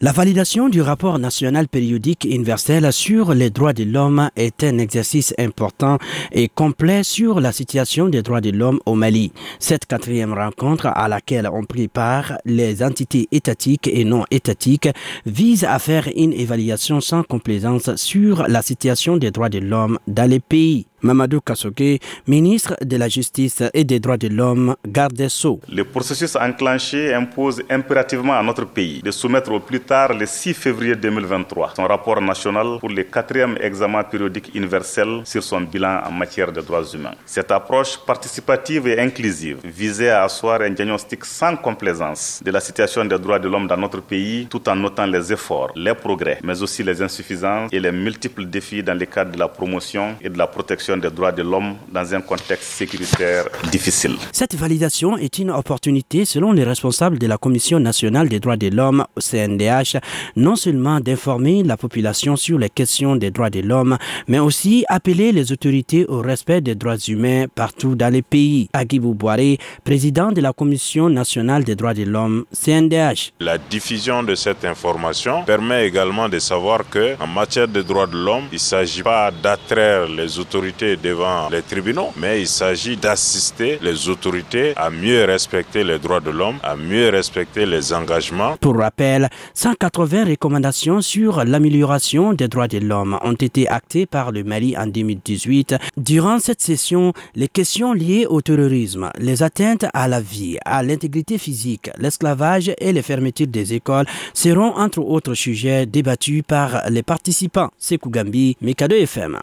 La validation du rapport national périodique universel sur les droits de l'homme est un exercice important et complet sur la situation des droits de l'homme au Mali. Cette quatrième rencontre à laquelle ont pris part les entités étatiques et non étatiques vise à faire une évaluation sans complaisance sur la situation des droits de l'homme dans les pays. Mamadou Kassoke, ministre de la Justice et des droits de l'homme, garde des Sceaux. Le processus enclenché impose impérativement à notre pays de soumettre au plus tard le 6 février 2023 son rapport national pour le quatrième examen périodique universel sur son bilan en matière de droits humains. Cette approche participative et inclusive visait à asseoir un diagnostic sans complaisance de la situation des droits de l'homme dans notre pays tout en notant les efforts, les progrès, mais aussi les insuffisances et les multiples défis dans le cadre de la promotion et de la protection des droits de l'homme dans un contexte sécuritaire difficile. Cette validation est une opportunité, selon les responsables de la Commission nationale des droits de l'homme, CNDH, non seulement d'informer la population sur les questions des droits de l'homme, mais aussi appeler les autorités au respect des droits humains partout dans les pays. Agibou Boiré, président de la Commission nationale des droits de l'homme, CNDH. La diffusion de cette information permet également de savoir que, en matière de droits de l'homme, il ne s'agit pas d'attraire les autorités devant les tribunaux, mais il s'agit d'assister les autorités à mieux respecter les droits de l'homme, à mieux respecter les engagements. Pour rappel, 180 recommandations sur l'amélioration des droits de l'homme ont été actées par le Mali en 2018. Durant cette session, les questions liées au terrorisme, les atteintes à la vie, à l'intégrité physique, l'esclavage et les fermetures des écoles seront entre autres sujets débattus par les participants. Sekou Gambi, Mikado FM.